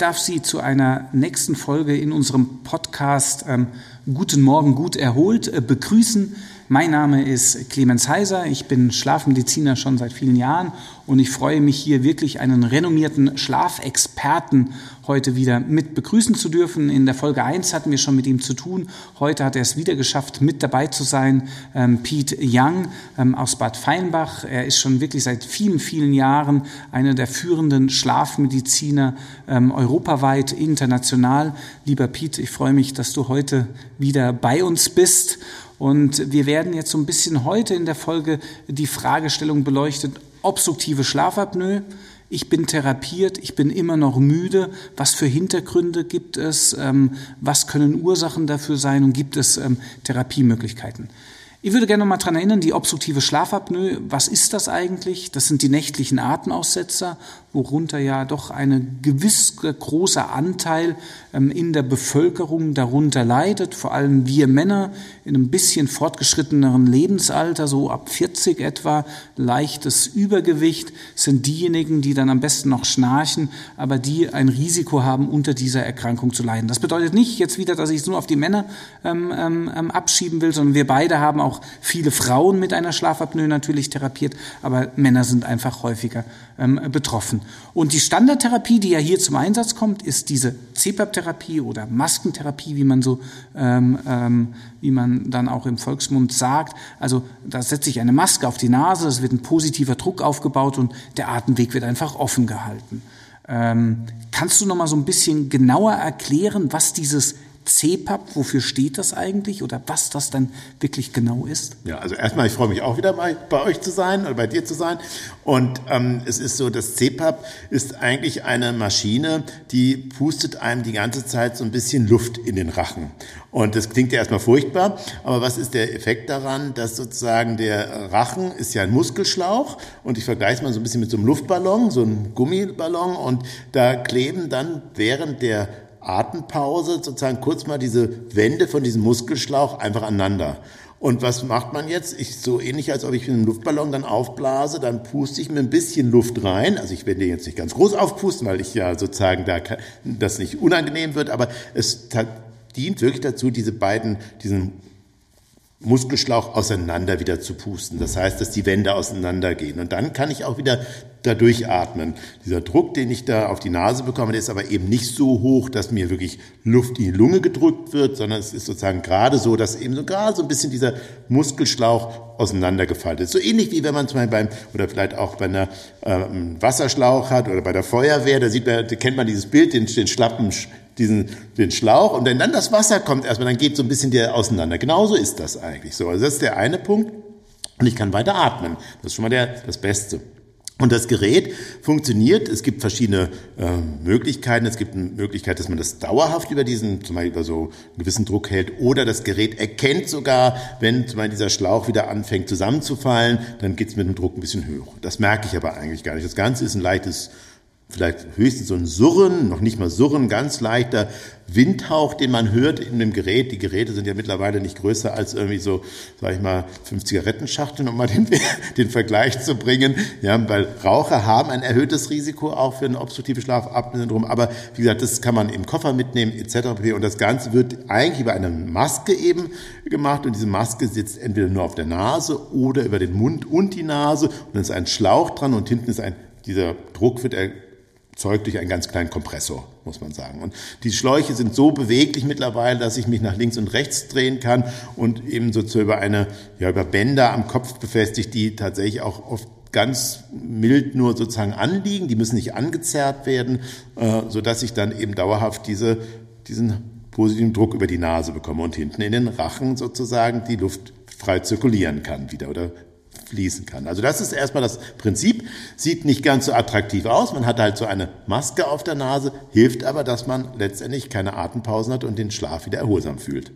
darf Sie zu einer nächsten Folge in unserem Podcast ähm, Guten Morgen, gut erholt äh, begrüßen. Mein Name ist Clemens Heiser, ich bin Schlafmediziner schon seit vielen Jahren und ich freue mich hier wirklich einen renommierten Schlafexperten heute wieder mit begrüßen zu dürfen. In der Folge 1 hatten wir schon mit ihm zu tun. Heute hat er es wieder geschafft, mit dabei zu sein. Ähm, Pete Young ähm, aus Bad Feinbach. Er ist schon wirklich seit vielen, vielen Jahren einer der führenden Schlafmediziner ähm, europaweit, international. Lieber Pete, ich freue mich, dass du heute wieder bei uns bist. Und wir werden jetzt so ein bisschen heute in der Folge die Fragestellung beleuchtet, obstruktive Schlafapnoe. Ich bin therapiert, ich bin immer noch müde. Was für Hintergründe gibt es? Ähm, was können Ursachen dafür sein? Und gibt es ähm, Therapiemöglichkeiten? Ich würde gerne noch mal daran erinnern, die obstruktive Schlafapnoe, was ist das eigentlich? Das sind die nächtlichen Atemaussetzer, worunter ja doch ein gewiss großer Anteil ähm, in der Bevölkerung darunter leidet, vor allem wir Männer in einem bisschen fortgeschritteneren Lebensalter, so ab 40 etwa, leichtes Übergewicht, sind diejenigen, die dann am besten noch schnarchen, aber die ein Risiko haben, unter dieser Erkrankung zu leiden. Das bedeutet nicht jetzt wieder, dass ich es nur auf die Männer ähm, ähm, ähm abschieben will, sondern wir beide haben auch viele Frauen mit einer Schlafapnoe natürlich therapiert, aber Männer sind einfach häufiger ähm, betroffen. Und die Standardtherapie, die ja hier zum Einsatz kommt, ist diese CPAP-Therapie oder Maskentherapie, wie man so, ähm, ähm, wie man dann auch im Volksmund sagt. Also da setze ich eine Maske auf die Nase, es wird ein positiver Druck aufgebaut und der Atemweg wird einfach offen gehalten. Ähm, kannst du noch mal so ein bisschen genauer erklären, was dieses CPAP, wofür steht das eigentlich oder was das dann wirklich genau ist? Ja, also erstmal, ich freue mich auch wieder bei, bei euch zu sein oder bei dir zu sein. Und ähm, es ist so, das CPAP ist eigentlich eine Maschine, die pustet einem die ganze Zeit so ein bisschen Luft in den Rachen. Und das klingt ja erstmal furchtbar, aber was ist der Effekt daran, dass sozusagen der Rachen ist ja ein Muskelschlauch und ich vergleiche es mal so ein bisschen mit so einem Luftballon, so einem Gummiballon und da kleben dann während der Atempause sozusagen kurz mal diese Wände von diesem Muskelschlauch einfach aneinander. Und was macht man jetzt? Ich so ähnlich, als ob ich mit einem Luftballon dann aufblase, dann puste ich mir ein bisschen Luft rein. Also ich werde jetzt nicht ganz groß aufpusten, weil ich ja sozusagen da das nicht unangenehm wird, aber es dient wirklich dazu, diese beiden, diesen Muskelschlauch auseinander wieder zu pusten. Das heißt, dass die Wände auseinandergehen. Und dann kann ich auch wieder da durchatmen. Dieser Druck, den ich da auf die Nase bekomme, der ist aber eben nicht so hoch, dass mir wirklich Luft in die Lunge gedrückt wird, sondern es ist sozusagen gerade so, dass eben so gerade so ein bisschen dieser Muskelschlauch auseinandergefaltet ist. So ähnlich wie wenn man zum Beispiel beim, oder vielleicht auch bei einer ähm, Wasserschlauch hat oder bei der Feuerwehr, da sieht man, da kennt man dieses Bild, den, den schlappen diesen, den Schlauch und wenn dann das Wasser kommt erstmal, dann geht so ein bisschen der auseinander. Genauso ist das eigentlich so. Also das ist der eine Punkt. Und ich kann weiter atmen. Das ist schon mal der, das Beste. Und das Gerät funktioniert. Es gibt verschiedene äh, Möglichkeiten. Es gibt eine Möglichkeit, dass man das dauerhaft über diesen, zum Beispiel über so einen gewissen Druck hält. Oder das Gerät erkennt sogar, wenn zum Beispiel dieser Schlauch wieder anfängt zusammenzufallen, dann geht es mit dem Druck ein bisschen höher. Das merke ich aber eigentlich gar nicht. Das Ganze ist ein leichtes vielleicht höchstens so ein Surren, noch nicht mal Surren, ganz leichter Windhauch, den man hört in dem Gerät. Die Geräte sind ja mittlerweile nicht größer als irgendwie so, sag ich mal, fünf Zigarettenschachteln, um mal den, den Vergleich zu bringen. Ja, weil Raucher haben ein erhöhtes Risiko auch für ein obstruktives Schlafapnoe-Syndrom. Aber wie gesagt, das kann man im Koffer mitnehmen etc. Und das Ganze wird eigentlich über eine Maske eben gemacht. Und diese Maske sitzt entweder nur auf der Nase oder über den Mund und die Nase. Und dann ist ein Schlauch dran und hinten ist ein, dieser Druck wird erzeugt durch einen ganz kleinen Kompressor, muss man sagen. Und die Schläuche sind so beweglich mittlerweile, dass ich mich nach links und rechts drehen kann und eben so über eine, ja, über Bänder am Kopf befestigt, die tatsächlich auch oft ganz mild nur sozusagen anliegen, die müssen nicht angezerrt werden, äh, so dass ich dann eben dauerhaft diese, diesen positiven Druck über die Nase bekomme und hinten in den Rachen sozusagen die Luft frei zirkulieren kann wieder oder fließen kann. Also das ist erstmal das Prinzip. Sieht nicht ganz so attraktiv aus. Man hat halt so eine Maske auf der Nase, hilft aber, dass man letztendlich keine Atempausen hat und den Schlaf wieder erholsam fühlt.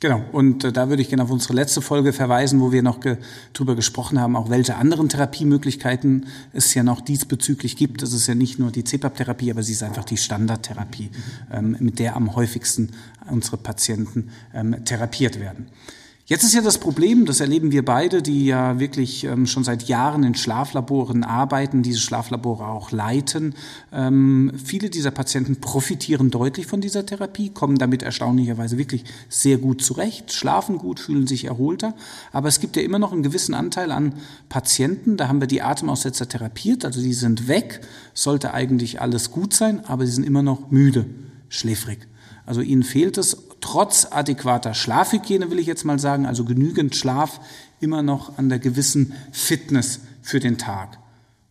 Genau, und äh, da würde ich gerne auf unsere letzte Folge verweisen, wo wir noch ge drüber gesprochen haben, auch welche anderen Therapiemöglichkeiten es ja noch diesbezüglich gibt. Das ist ja nicht nur die CPAP-Therapie, aber sie ist einfach die Standardtherapie, ähm, mit der am häufigsten unsere Patienten ähm, therapiert werden. Jetzt ist ja das Problem, das erleben wir beide, die ja wirklich ähm, schon seit Jahren in Schlaflaboren arbeiten, diese Schlaflabore auch leiten. Ähm, viele dieser Patienten profitieren deutlich von dieser Therapie, kommen damit erstaunlicherweise wirklich sehr gut zurecht, schlafen gut, fühlen sich erholter. Aber es gibt ja immer noch einen gewissen Anteil an Patienten, da haben wir die Atemaussetzer therapiert, also die sind weg, sollte eigentlich alles gut sein, aber sie sind immer noch müde, schläfrig. Also ihnen fehlt es trotz adäquater Schlafhygiene, will ich jetzt mal sagen, also genügend Schlaf, immer noch an der gewissen Fitness für den Tag.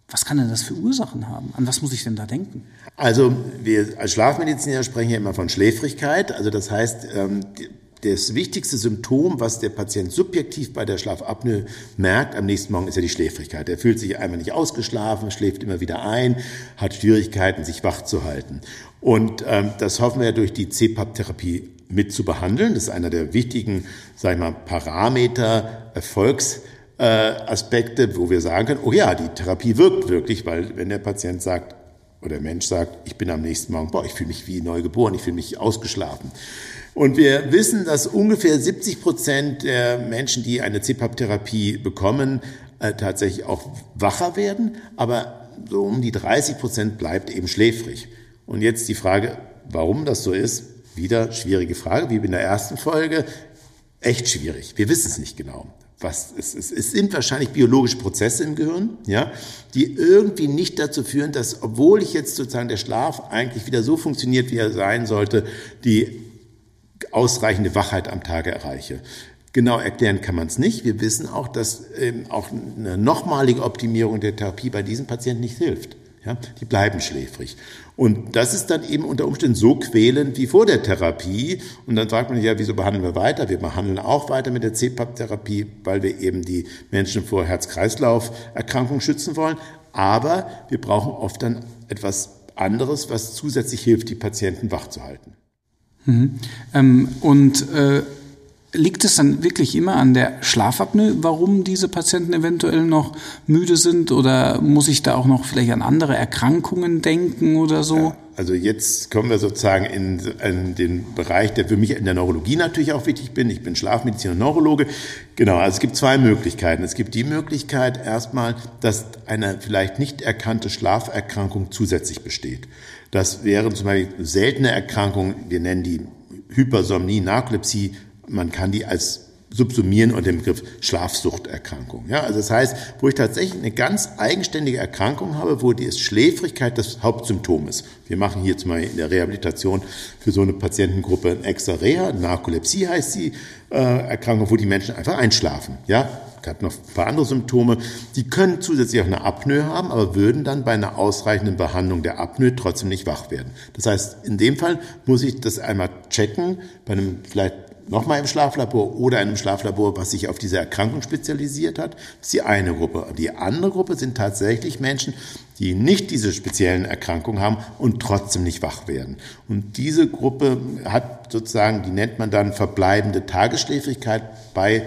Was kann denn das für Ursachen haben? An was muss ich denn da denken? Also wir als Schlafmediziner sprechen ja immer von Schläfrigkeit. Also das heißt, ähm, das wichtigste Symptom, was der Patient subjektiv bei der Schlafapnoe merkt am nächsten Morgen, ist ja die Schläfrigkeit. Er fühlt sich einmal nicht ausgeschlafen, schläft immer wieder ein, hat Schwierigkeiten, sich wach zu halten. Und ähm, das hoffen wir durch die CPAP-Therapie mit zu behandeln. Das ist einer der wichtigen, sag ich mal, Parameter, Erfolgsaspekte, äh, wo wir sagen können, oh ja, die Therapie wirkt wirklich, weil wenn der Patient sagt, oder der Mensch sagt, ich bin am nächsten Morgen, boah, ich fühle mich wie neu geboren, ich fühle mich ausgeschlafen. Und wir wissen, dass ungefähr 70 Prozent der Menschen, die eine CPAP-Therapie bekommen, äh, tatsächlich auch wacher werden, aber so um die 30 Prozent bleibt eben schläfrig. Und jetzt die Frage, warum das so ist, wieder schwierige Frage, wie in der ersten Folge. Echt schwierig. Wir wissen es nicht genau. Was, es, es, es sind wahrscheinlich biologische Prozesse im Gehirn, ja, die irgendwie nicht dazu führen, dass, obwohl ich jetzt sozusagen der Schlaf eigentlich wieder so funktioniert, wie er sein sollte, die ausreichende Wachheit am Tage erreiche. Genau erklären kann man es nicht. Wir wissen auch, dass ähm, auch eine nochmalige Optimierung der Therapie bei diesen Patienten nicht hilft. Ja, die bleiben schläfrig. Und das ist dann eben unter Umständen so quälend wie vor der Therapie. Und dann fragt man sich ja, wieso behandeln wir weiter? Wir behandeln auch weiter mit der CPAP-Therapie, weil wir eben die Menschen vor Herz-Kreislauf-Erkrankungen schützen wollen. Aber wir brauchen oft dann etwas anderes, was zusätzlich hilft, die Patienten wach zu halten. Mhm. Ähm, und äh Liegt es dann wirklich immer an der Schlafapnoe, warum diese Patienten eventuell noch müde sind? Oder muss ich da auch noch vielleicht an andere Erkrankungen denken oder so? Ja, also jetzt kommen wir sozusagen in, in, den Bereich, der für mich in der Neurologie natürlich auch wichtig bin. Ich bin Schlafmediziner und Neurologe. Genau, also es gibt zwei Möglichkeiten. Es gibt die Möglichkeit erstmal, dass eine vielleicht nicht erkannte Schlaferkrankung zusätzlich besteht. Das wären zum Beispiel seltene Erkrankungen, wir nennen die Hypersomnie, Narkolepsie, man kann die als subsumieren unter dem Begriff Schlafsuchterkrankung. Ja, also das heißt, wo ich tatsächlich eine ganz eigenständige Erkrankung habe, wo die Schläfrigkeit das Hauptsymptom ist. Wir machen hier zum Beispiel in der Rehabilitation für so eine Patientengruppe ein extra Reha, Narkolepsie heißt die äh, Erkrankung, wo die Menschen einfach einschlafen. Ja, hat noch ein paar andere Symptome. Die können zusätzlich auch eine Apnoe haben, aber würden dann bei einer ausreichenden Behandlung der Apnoe trotzdem nicht wach werden. Das heißt, in dem Fall muss ich das einmal checken, bei einem vielleicht nochmal im Schlaflabor oder einem Schlaflabor, was sich auf diese Erkrankung spezialisiert hat. Das ist die eine Gruppe. Die andere Gruppe sind tatsächlich Menschen, die nicht diese speziellen Erkrankungen haben und trotzdem nicht wach werden. Und diese Gruppe hat sozusagen, die nennt man dann verbleibende Tagesschläfrigkeit bei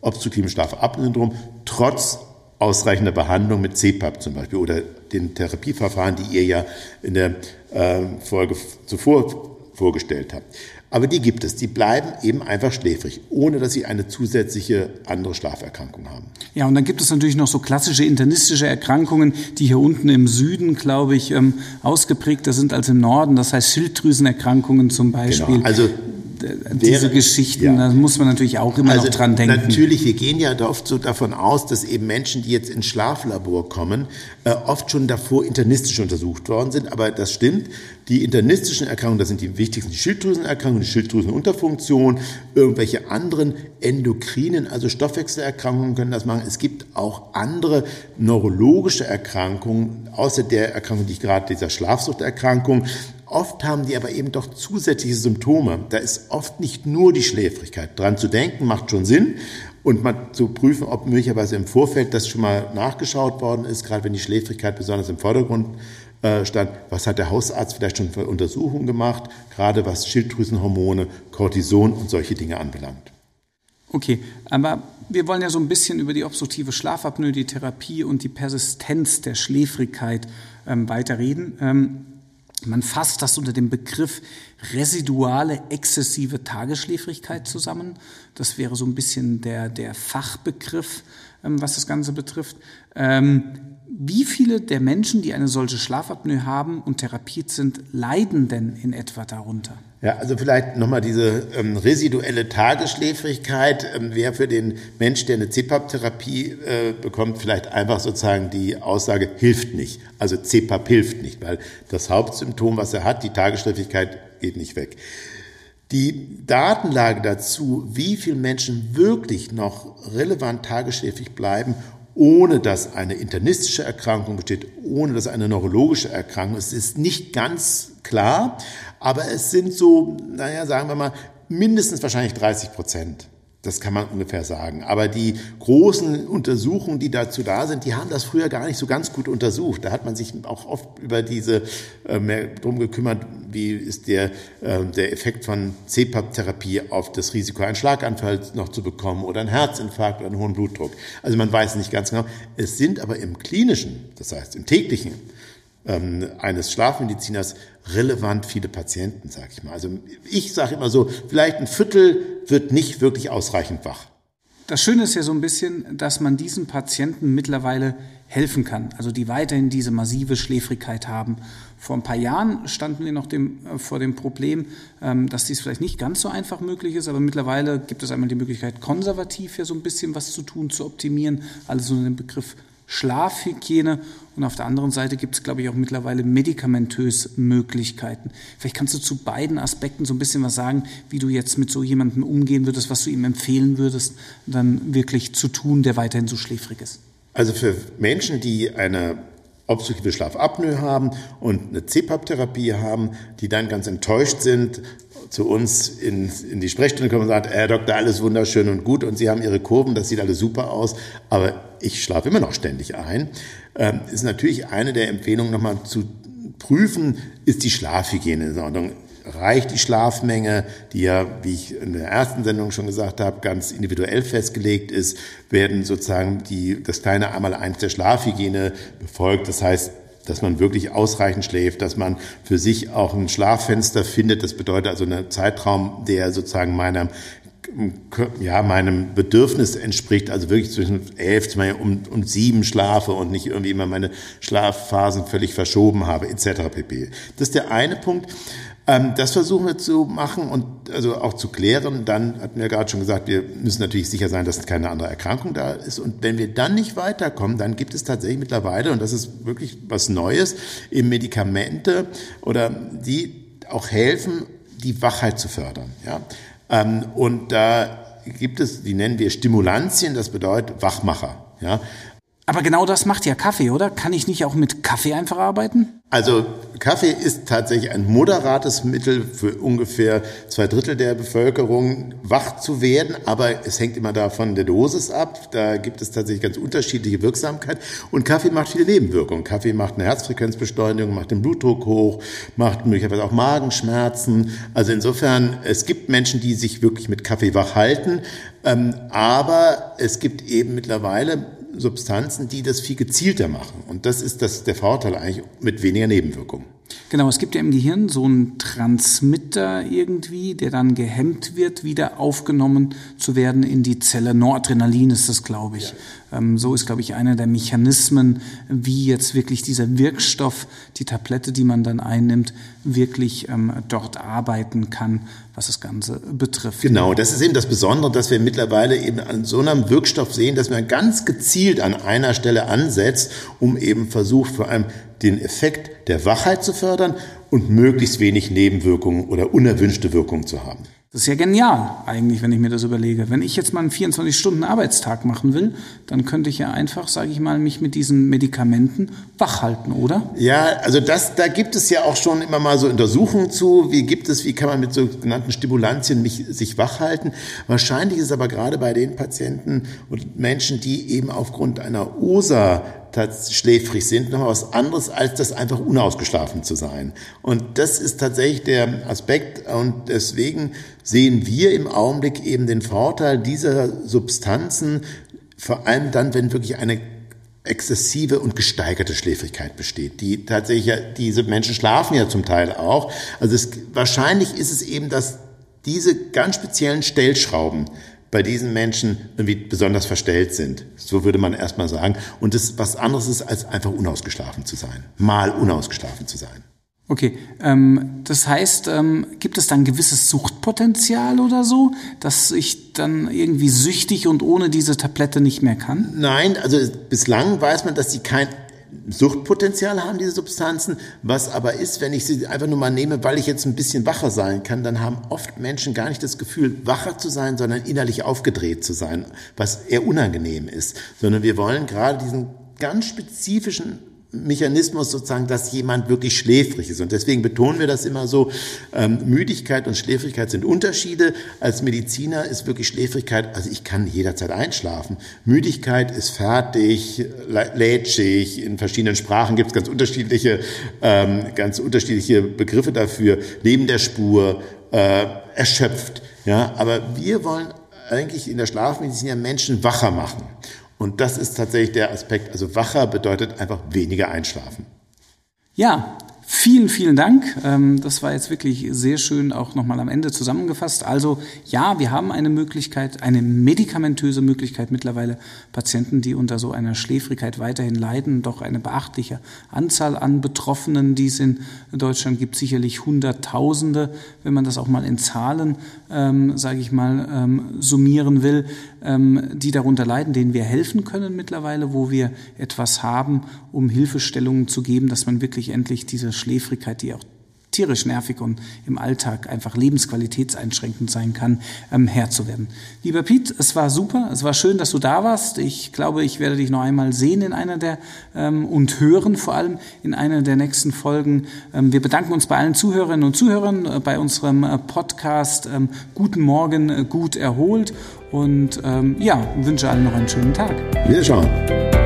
obstruktivem Schlafapnoe-Syndrom, trotz ausreichender Behandlung mit CPAP zum Beispiel oder den Therapieverfahren, die ihr ja in der äh, Folge zuvor vorgestellt habt. Aber die gibt es. Die bleiben eben einfach schläfrig, ohne dass sie eine zusätzliche andere Schlaferkrankung haben. Ja, und dann gibt es natürlich noch so klassische internistische Erkrankungen, die hier unten im Süden, glaube ich, ähm, ausgeprägter sind als im Norden. Das heißt Schilddrüsenerkrankungen zum Beispiel. Genau. Also diese Geschichten, ja. da muss man natürlich auch immer also noch dran denken. Natürlich, wir gehen ja oft so davon aus, dass eben Menschen, die jetzt ins Schlaflabor kommen, äh, oft schon davor internistisch untersucht worden sind. Aber das stimmt. Die internistischen Erkrankungen, das sind die wichtigsten, die Schilddrüsenerkrankungen, die Schilddrüsenunterfunktion, irgendwelche anderen endokrinen, also Stoffwechselerkrankungen können das machen. Es gibt auch andere neurologische Erkrankungen, außer der Erkrankung, die ich gerade, dieser Schlafsuchterkrankung, Oft haben die aber eben doch zusätzliche Symptome. Da ist oft nicht nur die Schläfrigkeit. Dran zu denken macht schon Sinn und mal zu prüfen, ob möglicherweise im Vorfeld das schon mal nachgeschaut worden ist, gerade wenn die Schläfrigkeit besonders im Vordergrund äh, stand. Was hat der Hausarzt vielleicht schon für Untersuchungen gemacht, gerade was Schilddrüsenhormone, Cortison und solche Dinge anbelangt. Okay, aber wir wollen ja so ein bisschen über die obstruktive Schlafapnoe, die Therapie und die Persistenz der Schläfrigkeit ähm, weiterreden. Ähm, Man fasst das unter dem Begriff residuale exzessive Tagesschläfrigkeit zusammen. Das wäre so ein bisschen der, der Fachbegriff, ähm, was das Ganze betrifft. Ähm, wie viele der Menschen, die eine solche Schlafapnoe haben und therapiert sind, leiden denn in etwa darunter? Ja, also vielleicht nochmal diese ähm, residuelle Tagesschläfrigkeit ähm, wäre für den Mensch, der eine CPAP-Therapie äh, bekommt, vielleicht einfach sozusagen die Aussage, hilft nicht. Also CPAP hilft nicht, weil das Hauptsymptom, was er hat, die Tagesschläfrigkeit, geht nicht weg. Die Datenlage dazu, wie viele Menschen wirklich noch relevant tagesschläfrig bleiben ohne dass eine internistische Erkrankung besteht, ohne dass eine neurologische Erkrankung ist, ist nicht ganz klar. Aber es sind so, naja, sagen wir mal, mindestens wahrscheinlich 30 Prozent. Das kann man ungefähr sagen. Aber die großen Untersuchungen, die dazu da sind, die haben das früher gar nicht so ganz gut untersucht. Da hat man sich auch oft über diese äh, mehr drum gekümmert, wie ist der, äh, der Effekt von CPAP-Therapie auf das Risiko, einen Schlaganfall noch zu bekommen oder einen Herzinfarkt oder einen hohen Blutdruck. Also man weiß nicht ganz genau. Es sind aber im klinischen, das heißt im täglichen, ähm, eines Schlafmediziners relevant viele Patienten, sage ich mal. Also ich sage immer so, vielleicht ein Viertel wird nicht wirklich ausreichend wach. Das Schöne ist ja so ein bisschen, dass man diesen Patienten mittlerweile helfen kann, also die weiterhin diese massive Schläfrigkeit haben. Vor ein paar Jahren standen wir noch dem, äh, vor dem Problem, ähm, dass dies vielleicht nicht ganz so einfach möglich ist, aber mittlerweile gibt es einmal die Möglichkeit, konservativ ja so ein bisschen was zu tun, zu optimieren, alles unter dem Begriff Schlafhygiene und auf der anderen Seite gibt es, glaube ich, auch mittlerweile medikamentös Möglichkeiten. Vielleicht kannst du zu beiden Aspekten so ein bisschen was sagen, wie du jetzt mit so jemandem umgehen würdest, was du ihm empfehlen würdest, dann wirklich zu tun, der weiterhin so schläfrig ist. Also für Menschen, die eine obstruktive Schlafapnoe haben und eine CPAP-Therapie haben, die dann ganz enttäuscht sind, zu uns in, in die Sprechstunde kommen und sagen, Herr Doktor, alles wunderschön und gut und Sie haben Ihre Kurven, das sieht alles super aus, aber ich schlafe immer noch ständig ein, ähm, ist natürlich eine der Empfehlungen nochmal zu prüfen, ist die Schlafhygiene in Ordnung. Reicht die Schlafmenge, die ja, wie ich in der ersten Sendung schon gesagt habe, ganz individuell festgelegt ist, werden sozusagen die, das kleine einmal eins der Schlafhygiene befolgt. Das heißt, dass man wirklich ausreichend schläft, dass man für sich auch ein Schlaffenster findet. Das bedeutet also einen Zeitraum, der sozusagen meiner ja, meinem Bedürfnis entspricht, also wirklich zwischen elf und, und sieben schlafe und nicht irgendwie immer meine Schlafphasen völlig verschoben habe, etc. pp. Das ist der eine Punkt. Ähm, das versuchen wir zu machen und also auch zu klären. Dann hatten wir gerade schon gesagt, wir müssen natürlich sicher sein, dass keine andere Erkrankung da ist. Und wenn wir dann nicht weiterkommen, dann gibt es tatsächlich mittlerweile, und das ist wirklich was Neues, eben Medikamente oder die auch helfen, die Wachheit zu fördern. Ja? Ähm, und da gibt es, die nennen wir Stimulantien, das bedeutet Wachmacher. Ja? Aber genau das macht ja Kaffee, oder? Kann ich nicht auch mit Kaffee einfach arbeiten? Also Kaffee ist tatsächlich ein moderates Mittel für ungefähr zwei Drittel der Bevölkerung wach zu werden, aber es hängt immer davon der Dosis ab. Da gibt es tatsächlich ganz unterschiedliche Wirksamkeit und Kaffee macht viele Nebenwirkungen. Kaffee macht eine Herzfrequenzbeschleunigung, macht den Blutdruck hoch, macht möglicherweise auch Magenschmerzen. Also insofern, es gibt Menschen, die sich wirklich mit Kaffee wach halten, ähm, aber es gibt eben mittlerweile Substanzen, die das viel gezielter machen. Und das ist das, der Vorteil eigentlich mit weniger Nebenwirkungen. Genau, es gibt ja im Gehirn so einen Transmitter irgendwie, der dann gehemmt wird, wieder aufgenommen zu werden in die Zelle. Noradrenalin ist das, glaube ich. Ja. Ähm, so ist, glaube ich, einer der Mechanismen, wie jetzt wirklich dieser Wirkstoff, die Tablette, die man dann einnimmt, wirklich ähm, dort arbeiten kann, was das Ganze betrifft. Genau, das ist eben das Besondere, dass wir mittlerweile eben an so einem Wirkstoff sehen, dass man ganz gezielt an einer Stelle ansetzt, um eben versucht, vor allem den Effekt der Wachheit zu fördern und möglichst wenig Nebenwirkungen oder unerwünschte Wirkungen zu haben. Das ist ja genial, eigentlich, wenn ich mir das überlege. Wenn ich jetzt mal einen 24-Stunden-Arbeitstag machen will, dann könnte ich ja einfach, sage ich mal, mich mit diesen Medikamenten wach halten, oder? Ja, also das, da gibt es ja auch schon immer mal so Untersuchungen zu. Wie gibt es, wie kann man mit sogenannten Stimulantien mich, sich wach halten? Wahrscheinlich ist es aber gerade bei den Patienten und Menschen, die eben aufgrund einer OSA schläfrig sind, noch was anderes, als das einfach unausgeschlafen zu sein. Und das ist tatsächlich der Aspekt. Und deswegen sehen wir im Augenblick eben den Vorteil dieser Substanzen, vor allem dann, wenn wirklich eine exzessive und gesteigerte Schläfrigkeit besteht. Die tatsächlich, diese Menschen schlafen ja zum Teil auch. Also es, wahrscheinlich ist es eben, dass diese ganz speziellen Stellschrauben bei diesen Menschen irgendwie besonders verstellt sind. So würde man erstmal sagen. Und es was anderes ist, als einfach unausgeschlafen zu sein. Mal unausgeschlafen zu sein. Okay, ähm, das heißt, ähm, gibt es dann gewisses Suchtpotenzial oder so, dass ich dann irgendwie süchtig und ohne diese Tablette nicht mehr kann? Nein, also bislang weiß man, dass sie kein Suchtpotenzial haben, diese Substanzen. Was aber ist, wenn ich sie einfach nur mal nehme, weil ich jetzt ein bisschen wacher sein kann, dann haben oft Menschen gar nicht das Gefühl, wacher zu sein, sondern innerlich aufgedreht zu sein, was eher unangenehm ist. Sondern wir wollen gerade diesen ganz spezifischen Mechanismus sozusagen, dass jemand wirklich schläfrig ist. Und deswegen betonen wir das immer so, ähm, Müdigkeit und Schläfrigkeit sind Unterschiede. Als Mediziner ist wirklich Schläfrigkeit, also ich kann jederzeit einschlafen. Müdigkeit ist fertig, lätschig, in verschiedenen Sprachen gibt es ganz unterschiedliche, ähm, ganz unterschiedliche Begriffe dafür, neben der Spur, äh, erschöpft. Ja, aber wir wollen eigentlich in der Schlafmedizin ja Menschen wacher machen. Und das ist tatsächlich der Aspekt. Also wacher bedeutet einfach weniger einschlafen. Ja, Vielen, vielen Dank. Ähm, das war jetzt wirklich sehr schön auch nochmal am Ende zusammengefasst. Also ja, wir haben eine Möglichkeit, eine medikamentöse Möglichkeit mittlerweile Patienten, die unter so einer Schläfrigkeit weiterhin leiden, doch eine beachtliche Anzahl an Betroffenen, die es in Deutschland gibt, sicherlich Hunderttausende, wenn man das auch mal in Zahlen, ähm, sage ich mal, ähm, summieren will, ähm, die darunter leiden, denen wir helfen können mittlerweile, wo wir etwas haben, um Hilfestellungen zu geben, dass man wirklich endlich diese Schläfrigkeit, die auch tierisch nervig und im Alltag einfach lebensqualitätseinschränkend sein kann, ähm, Herr zu werden. Lieber Piet, es war super, es war schön, dass du da warst. Ich glaube, ich werde dich noch einmal sehen in einer der ähm, und hören vor allem in einer der nächsten Folgen. Ähm, wir bedanken uns bei allen Zuhörerinnen und Zuhörern äh, bei unserem äh, Podcast ähm, Guten Morgen, äh, gut erholt und ähm, ja, wünsche allen noch einen schönen Tag. Wiederschauen.